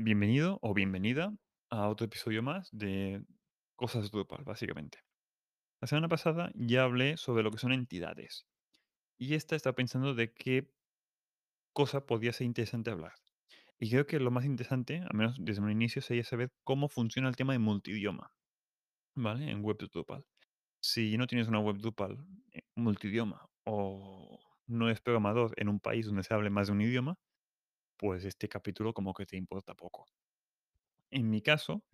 Bienvenido o bienvenida a otro episodio más de Cosas Drupal, básicamente. La semana pasada ya hablé sobre lo que son entidades. Y esta está pensando de qué cosa podría ser interesante hablar. Y creo que lo más interesante, al menos desde un inicio, sería saber cómo funciona el tema de multidioma, ¿vale? En web Drupal. Si no tienes una web Drupal eh, multidioma o no eres programador en un país donde se hable más de un idioma, pues este capítulo como que te importa poco. En mi caso,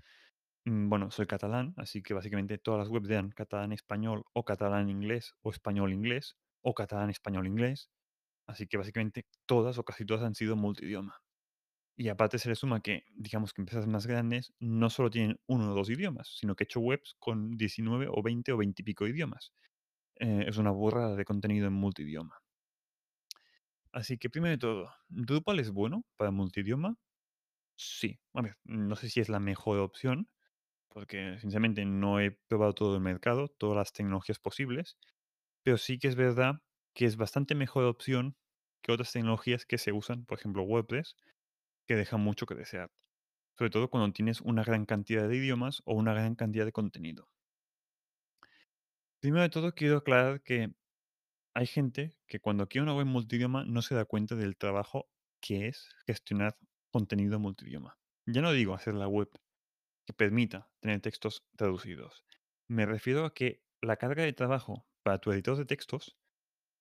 mm, bueno, soy catalán, así que básicamente todas las webs eran catalán-español o catalán-inglés o español-inglés o catalán-español-inglés. Así que básicamente todas o casi todas han sido multidioma. Y aparte se le suma que, digamos que empresas más grandes no solo tienen uno o dos idiomas, sino que he hecho webs con 19 o 20 o 20 y pico idiomas. Eh, es una burrada de contenido en multidioma. Así que primero de todo, ¿Drupal es bueno para multidioma? Sí. A ver, no sé si es la mejor opción, porque sinceramente no he probado todo el mercado, todas las tecnologías posibles, pero sí que es verdad que es bastante mejor opción que otras tecnologías que se usan, por ejemplo WordPress, que dejan mucho que desear. Sobre todo cuando tienes una gran cantidad de idiomas o una gran cantidad de contenido. Primero de todo, quiero aclarar que hay gente que cuando quiere una web multidioma no se da cuenta del trabajo que es gestionar contenido multidioma. Ya no digo hacer la web que permita tener textos traducidos. Me refiero a que la carga de trabajo para tu editor de textos,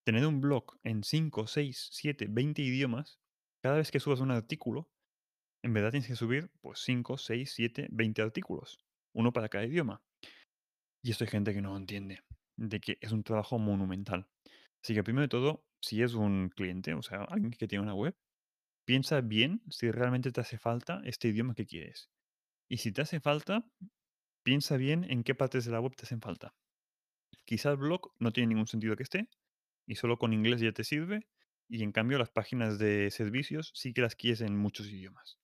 tener un blog en 5, 6, 7, 20 idiomas, cada vez que subas un artículo, en verdad tienes que subir pues 5, 6, 7, 20 artículos, uno para cada idioma. Y esto hay gente que no entiende, de que es un trabajo monumental. Así que primero de todo, si es un cliente, o sea, alguien que tiene una web, piensa bien si realmente te hace falta este idioma que quieres. Y si te hace falta, piensa bien en qué partes de la web te hacen falta. Quizá el blog no tiene ningún sentido que esté, y solo con inglés ya te sirve, y en cambio las páginas de servicios sí que las quieres en muchos idiomas.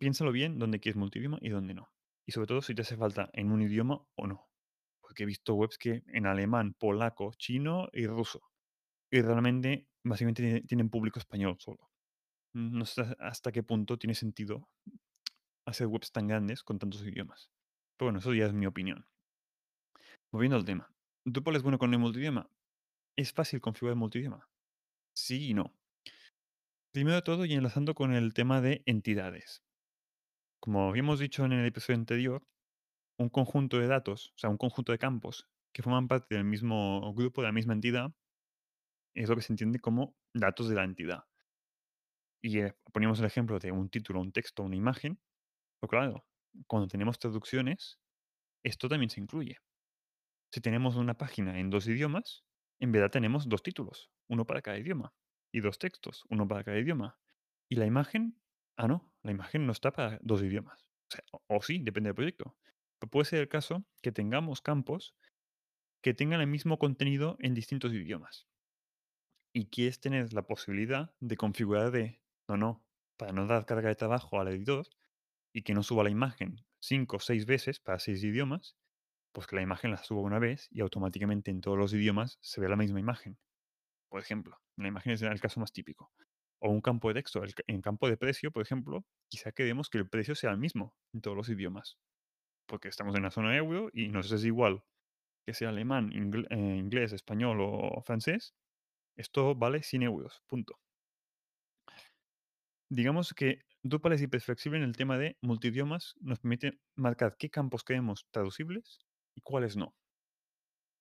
Piénsalo bien dónde quieres multidioma y dónde no. Y sobre todo si te hace falta en un idioma o no. Porque he visto webs que en alemán, polaco, chino y ruso. Y realmente, básicamente, tiene- tienen público español solo. No sé hasta qué punto tiene sentido hacer webs tan grandes con tantos idiomas. Pero bueno, eso ya es mi opinión. Volviendo al tema. ¿Drupal es bueno con el multidioma? ¿Es fácil configurar multidioma? Sí y no. Primero de todo, y enlazando con el tema de entidades. Como habíamos dicho en el episodio anterior, un conjunto de datos, o sea, un conjunto de campos que forman parte del mismo grupo, de la misma entidad, es lo que se entiende como datos de la entidad. Y eh, poníamos el ejemplo de un título, un texto, una imagen. Pero claro, cuando tenemos traducciones, esto también se incluye. Si tenemos una página en dos idiomas, en verdad tenemos dos títulos, uno para cada idioma, y dos textos, uno para cada idioma. Y la imagen, ah, no, la imagen no está para dos idiomas. O sí, depende del proyecto. Puede ser el caso que tengamos campos que tengan el mismo contenido en distintos idiomas. Y quieres tener la posibilidad de configurar de, no, no, para no dar carga de trabajo al editor y que no suba la imagen cinco o seis veces para seis idiomas, pues que la imagen la suba una vez y automáticamente en todos los idiomas se ve la misma imagen. Por ejemplo, la imagen es el caso más típico. O un campo de texto. En campo de precio, por ejemplo, quizá queremos que el precio sea el mismo en todos los idiomas. Porque estamos en la zona euro y nos es igual que sea alemán, eh, inglés, español o francés. Esto vale 100 euros. Punto. Digamos que Drupal es hiperflexible en el tema de multidiomas. Nos permite marcar qué campos queremos traducibles y cuáles no.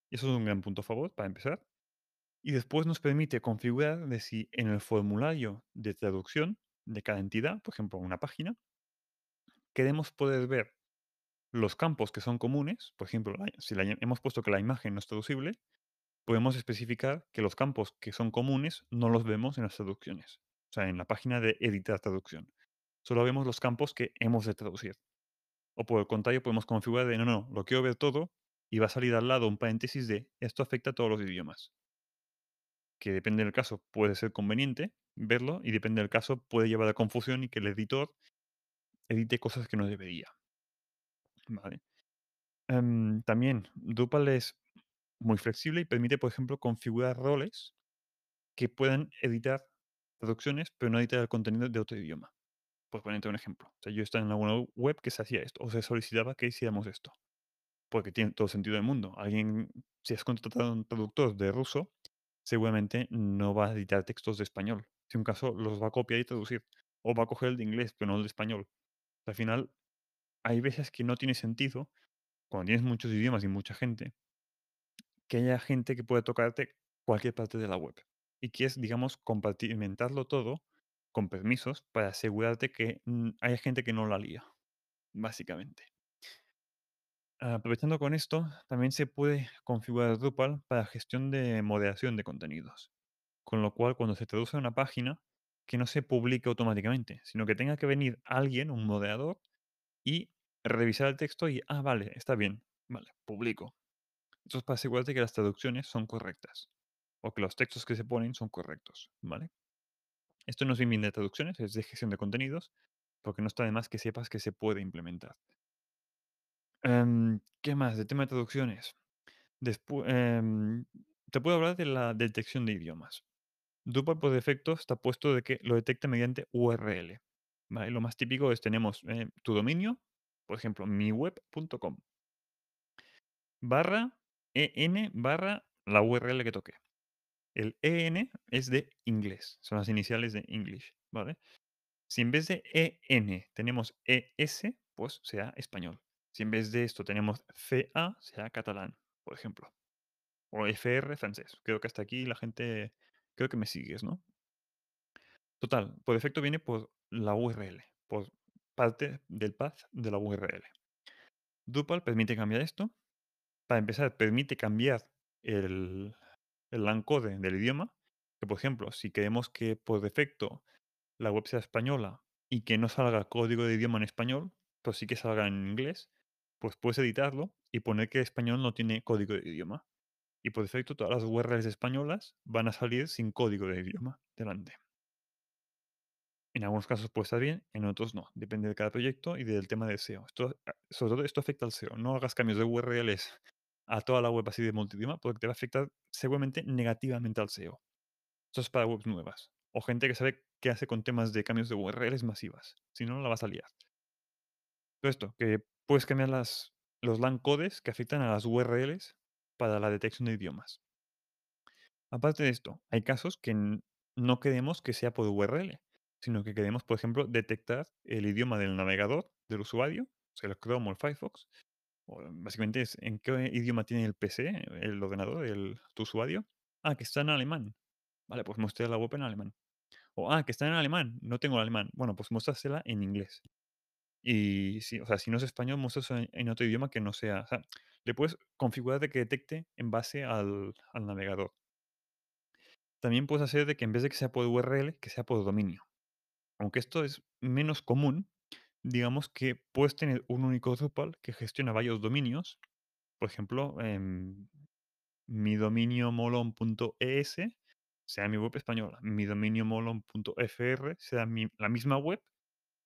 Eso es un gran punto a favor para empezar. Y después nos permite configurar de si en el formulario de traducción de cada entidad, por ejemplo, una página, queremos poder ver los campos que son comunes. Por ejemplo, si la- hemos puesto que la imagen no es traducible, podemos especificar que los campos que son comunes no los vemos en las traducciones. O sea, en la página de editar traducción. Solo vemos los campos que hemos de traducir. O por el contrario, podemos configurar de no, no, lo quiero ver todo y va a salir al lado un paréntesis de esto afecta a todos los idiomas. que depende del caso puede ser conveniente verlo y depende del caso puede llevar a confusión y que el editor edite cosas que no debería. Vale. Em, también Drupal es muy flexible y permite, por ejemplo, configurar roles que puedan editar traducciones, pero no editar el contenido de otro idioma. Por ponerte un ejemplo. O sea, yo estaba en alguna web que se hacía esto, o se solicitaba que hiciéramos esto. Porque tiene todo sentido del mundo. Alguien, si has contratado a un traductor de ruso, seguramente no va a editar textos de español. Si un caso los va a copiar y traducir. O va a coger el de inglés, pero no el de español. Al final, hay veces que no tiene sentido, cuando tienes muchos idiomas y mucha gente, que haya gente que pueda tocarte cualquier parte de la web. Y que es, digamos, compartimentarlo todo con permisos para asegurarte que mm, haya gente que no la lía, básicamente. Aprovechando con esto, también se puede configurar Drupal para gestión de moderación de contenidos. Con lo cual, cuando se traduce a una página, que no se publique automáticamente, sino que tenga que venir alguien, un moderador, y revisar el texto y, ah, vale, está bien, vale, publico. Esto es para asegurarte que las traducciones son correctas o que los textos que se ponen son correctos, ¿vale? Esto no es bien de traducciones, es de gestión de contenidos, porque no está de más que sepas que se puede implementar. Em, ¿qué más? De tema de traducciones. Despu- em, te puedo hablar de la detección de idiomas. Drupal por defecto está puesto de que lo detecta mediante URL. Lo más típico es tenemos eh, tu dominio, por ejemplo, miweb.com, barra en barra la URL que toque. El en es de inglés, son las iniciales de English, ¿vale? Si en vez de en tenemos es, pues sea español. Si en vez de esto tenemos ca, sea catalán, por ejemplo. O fr, francés. Creo que hasta aquí la gente, creo que me sigues, ¿no? Total, por defecto viene por la URL, por parte del path de la URL. Drupal permite cambiar esto. Para empezar, permite cambiar el, el encode del idioma. Que, por ejemplo, si queremos que por defecto la web sea española y que no salga código de idioma en español, pero sí que salga en inglés, pues puedes editarlo y poner que español no tiene código de idioma. Y por defecto todas las URLs españolas van a salir sin código de idioma delante. En algunos casos puede estar bien, en otros no. Depende de cada proyecto y del tema de SEO. Ah, sobre todo esto afecta al SEO. No hagas cambios de URLs a toda la web así de multidioma porque te va a afectar seguramente negativamente al SEO. Esto es para webs nuevas. O gente que sabe qué hace con temas de cambios de URLs masivas. Si no, la vas a liar. Todo esto, que puedes cambiar los LAN codes que afectan a las URLs para la detección de idiomas. Aparte de esto, hay casos que no queremos que sea por URL, sino que queremos, por ejemplo, detectar el idioma del navegador del usuario, o sea, el Chrome o el Firefox. o, básicamente es en qué idioma tiene el PC, el ordenador, el, tu usuario. Ah, que está en alemán. Vale, pues muestra la web en alemán. O, ah, que está en alemán, no tengo el alemán. Bueno, pues muéstrasela en inglés. Y si, o sea, si no es español, muéstrasela en, otro idioma que no sea. O sea, le puedes configurar de que detecte en base al navegador. También puedes hacer de que en vez de que sea por URL, que sea por dominio. Aunque esto es menos común, digamos que puedes tener un único Drupal que gestiona varios dominios. Por ejemplo, em, mi dominio molon.es sea mi web española. Mi dominio molon.fr sea la misma web,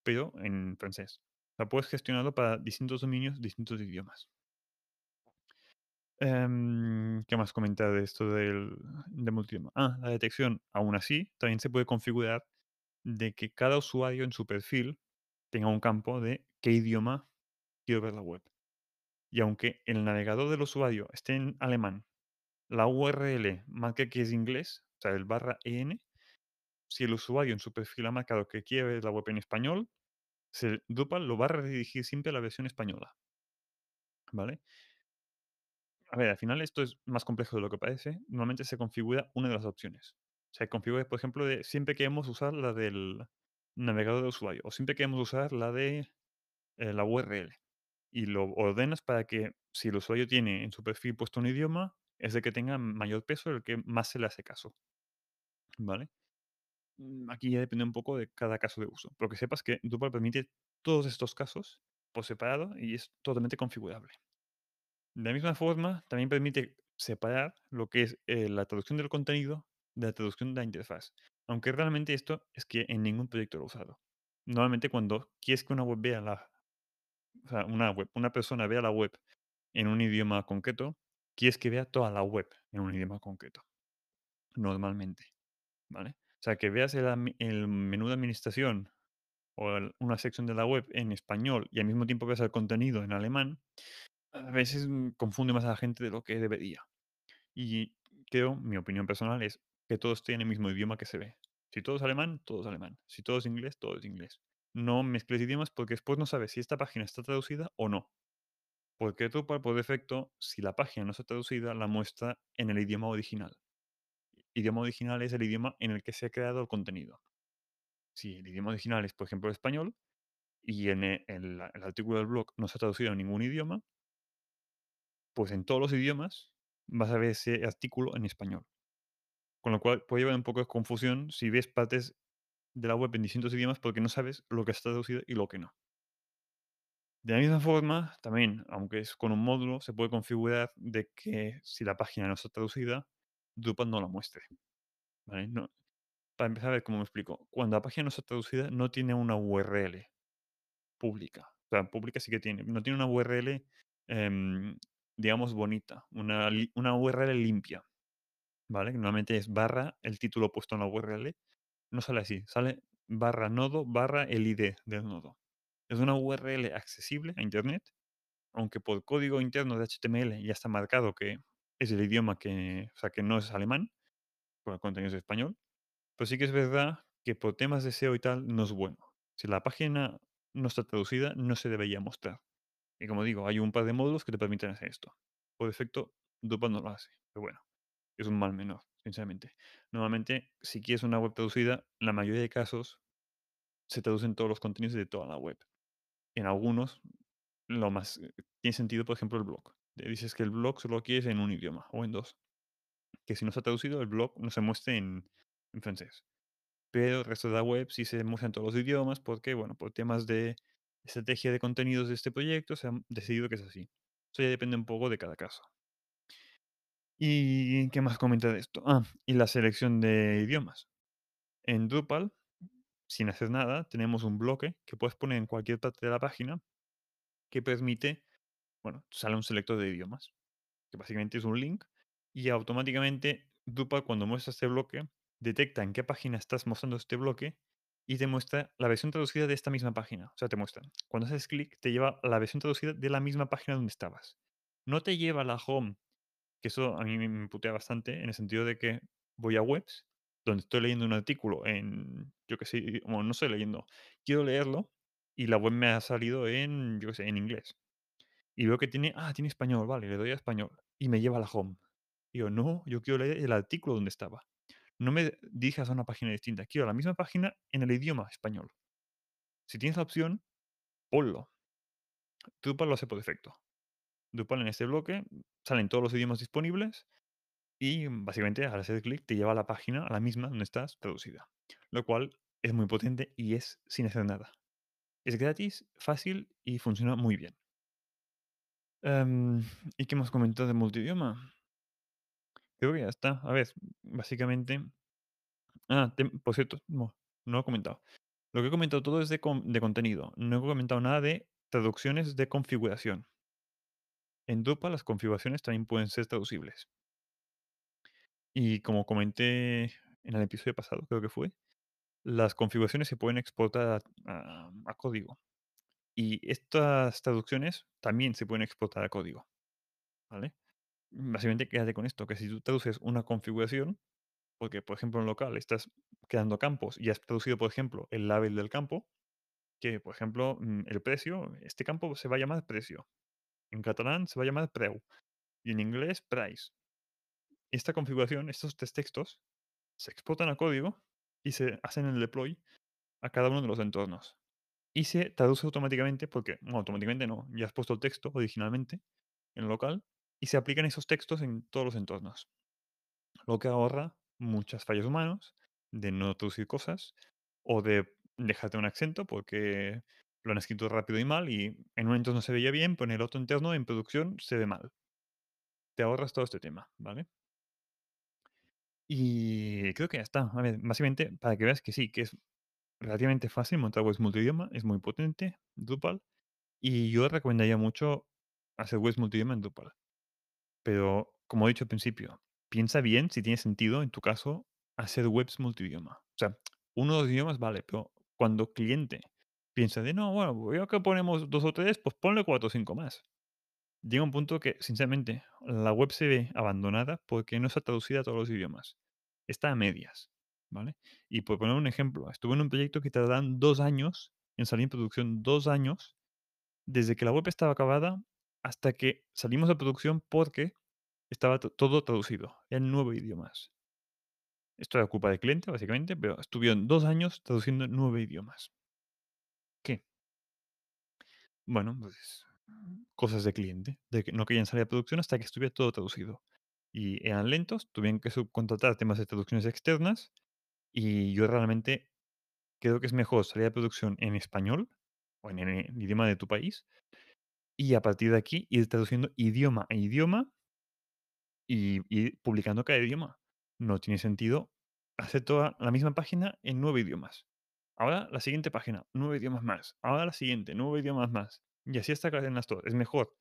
pero en francés. O sea, puedes gestionarlo para distintos dominios, distintos idiomas. Em, ¿qué más comentar de esto del, de multidioma? Ah, la detección. Aún así, también se puede configurar de que cada usuario en su perfil tenga un campo de qué idioma quiero ver la web. Y aunque el navegador del usuario esté en alemán, la URL marque que es inglés, o sea, el barra en, si el usuario en su perfil ha marcado que quiere ver la web en español, se, Drupal lo va a redirigir siempre a la versión española. ¿Vale? A ver, al final esto es más complejo de lo que parece. Normalmente se configura una de las opciones. Se configura, por ejemplo, de siempre queremos usar la del navegador de usuario o siempre queremos usar la de eh, la URL. Y lo ordenas para que si el usuario tiene en su perfil puesto un idioma, es el que tenga mayor peso, el que más se le hace caso. ¿Vale? Mm, Aquí ya depende un poco de cada caso de uso. Pero que sepas que Drupal permite todos estos casos por separado y es totalmente configurable. De la misma forma, también permite separar lo que es eh, la traducción del contenido de la traducción de la interfaz. Aunque realmente esto es que en ningún proyecto lo he usado. Normalmente cuando quieres que una web vea la, o sea, una web, una persona vea la web en un idioma concreto, quieres que vea toda la web en un idioma concreto. Normalmente, ¿vale? O sea, que veas el, el menú de administración o el- una sección de la web en español y al mismo tiempo ves el contenido en alemán, a veces mm, confunde más a la gente de lo que debería. Y creo, mi opinión personal es que todo esté en el mismo idioma que se ve. Si todo es alemán, todo es alemán. Si todo es inglés, todo es inglés. No mezcles idiomas porque después no sabes si esta página está traducida o no. Porque por defecto, si la página no está traducida, la muestra en el idioma original. Idioma original es el idioma en el que se ha creado el contenido. Si el idioma original es, por ejemplo, el español, y en e- el, el artículo del blog no se ha traducido a ningún idioma, pues en todos los idiomas vas a ver ese artículo en español. Con lo cual puede llevar un poco de confusión si ves partes de la web en distintos idiomas porque no sabes lo que está traducido y lo que no. De la misma forma, también, aunque es con un módulo, se puede configurar de que si la página no está traducida, Drupal no la muestre. No, para empezar, a ver cómo me explico. Cuando la página no está traducida, no tiene una URL pública. O sea, pública sí que tiene. No tiene una URL, em, digamos, bonita. Una, una URL limpia. ¿Vale? Normalmente es barra el título puesto en la URL. No sale así. Sale barra nodo barra el ID del nodo. Es una URL accesible a Internet, aunque por código interno de HTML ya está marcado que es el idioma que, o sea, que no es alemán, por el contenido es español. Pero sí que es verdad que por temas de SEO y tal no es bueno. Si la página no está traducida, no se debería mostrar. Y como digo, hay un par de módulos que te permiten hacer esto. Por defecto, Drupal no lo hace. Pero bueno, es un mal menor, sinceramente. Normalmente, si quieres una web traducida, la mayoría de casos se traducen todos los contenidos de toda la web. En algunos, lo más eh, tiene sentido, por ejemplo, el blog. Dices que el blog solo quieres en un idioma o en dos. Que si no está traducido, el blog no se muestre en, en francés. Pero el resto de la web sí se muestra en todos los idiomas porque, bueno, por temas de estrategia de contenidos de este proyecto se han decidido que es así. Eso ya depende un poco de cada caso. ¿Y qué más comenta de esto? Ah, y la selección de idiomas. En Drupal, sin hacer nada, tenemos un bloque que puedes poner en cualquier parte de la página que permite, bueno, sale un selector de idiomas, que básicamente es un link, y automáticamente Drupal cuando muestra este bloque, detecta en qué página estás mostrando este bloque y te muestra la versión traducida de esta misma página. O sea, te muestra, cuando haces clic, te lleva a la versión traducida de la misma página donde estabas. No te lleva a la home que eso a mí me putea bastante en el sentido de que voy a webs donde estoy leyendo un artículo en, yo qué sé, bueno, no estoy leyendo, quiero leerlo y la web me ha salido en, yo qué sé, en inglés. Y veo que tiene, ah, tiene español, vale, le doy a español y me lleva a la home. Y yo, no, yo quiero leer el artículo donde estaba. No me dirijas a una página distinta, quiero la misma página en el idioma español. Si tienes la opción, ponlo. Drupal lo hace por defecto. Drupal en este bloque salen todos los idiomas disponibles Y básicamente al hacer clic te lleva a la página, a la misma donde estás traducida. Lo cual es muy potente y es sin hacer nada. Es gratis, fácil y funciona muy bien. Em, ¿y qué hemos comentado de multidioma? Creo que ya está. A ver, básicamente. Ah, por cierto, no, no he comentado. Lo que he comentado todo es de contenido. No he comentado nada de traducciones de configuración. En Drupal las configuraciones también pueden ser traducibles. Y como comenté en el episodio pasado, creo que fue, Las configuraciones se pueden exportar a, código. Y estas traducciones también se pueden exportar a código. ¿Vale? Básicamente quédate con esto, que si tú traduces una configuración, porque por ejemplo en local estás creando campos y has traducido, por ejemplo, el label del campo, que por ejemplo mm, el precio, este campo se va a llamar precio. En catalán se va a llamar preu. Y en inglés price. Esta configuración, estos tres textos, se exportan a código y se hacen el deploy a cada uno de los entornos. Y se traduce automáticamente porque, bueno, automáticamente no, ya has puesto el texto originalmente en local y se aplican esos textos en todos los entornos. Lo que ahorra muchas fallas humanos de no traducir cosas o de dejarte un acento porque lo han escrito rápido y mal y en un entorno se veía bien, pero en el otro entorno en producción se ve mal. Te ahorras todo este tema, ¿vale? Y creo que ya está. A ver, básicamente para que veas que sí, que es relativamente fácil montar webs multidioma, es muy potente, Drupal, Y yo recomendaría mucho hacer webs multidioma en Drupal. Pero, como he dicho al principio, piensa bien si tiene sentido, en tu caso, hacer webs multidioma. O sea, uno o dos idiomas vale, pero cuando cliente piensa de: "No, bueno, ya que ponemos 2 o 3, pues ponle 4 o 5 más". Llega un punto que, sinceramente, la web se ve abandonada porque no está traducida a todos los idiomas. Está a medias, ¿vale? Y por poner un ejemplo, estuve en un proyecto que tardaron 2 años en salir en producción, 2 años, desde que la web estaba acabada hasta que salimos a producción porque estaba to todo traducido en 9 idiomas. Esto era culpa del cliente, básicamente, pero estuvieron 2 años traduciendo en 9 idiomas. ¿Qué? Bueno, pues, cosas de cliente, de que no querían salir a producción hasta que estuviera todo traducido. Y eran lentos, tuvieron que subcontratar temas de traducciones externas, y yo realmente creo que es mejor salir a producción en español, o en el idioma de tu país, y a partir de aquí ir traduciendo idioma a idioma y ir publicando cada idioma. No tiene sentido hacer toda la misma página en 9 idiomas. Ahora la siguiente página, 9 idiomas más. Ahora la siguiente, 9 idiomas más. Y así hasta cadenas todas. Es mejor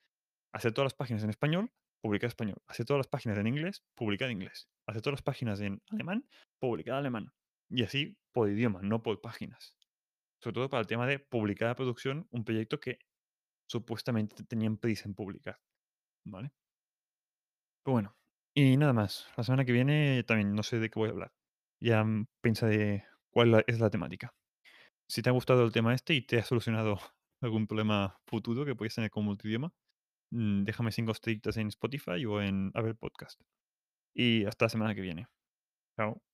hacer todas las páginas en español, publicar español. Hacer todas las páginas en inglés, publicar inglés. Hacer todas las páginas en alemán, publicar alemán. Y así por idioma, no por páginas. Sobre todo para el tema de publicar a producción un proyecto que supuestamente tenían prisa en publicar, ¿vale? Pero bueno, y nada más. La semana que viene también no sé de qué voy a hablar. Ya, mm, pensaré cuál la es la temática. Si te ha gustado el tema este y te ha solucionado algún problema futuro que puedes tener con multidioma, mm, déjame 5 estrellitas en Spotify o en Apple Podcast. Y hasta la semana que viene. Chao.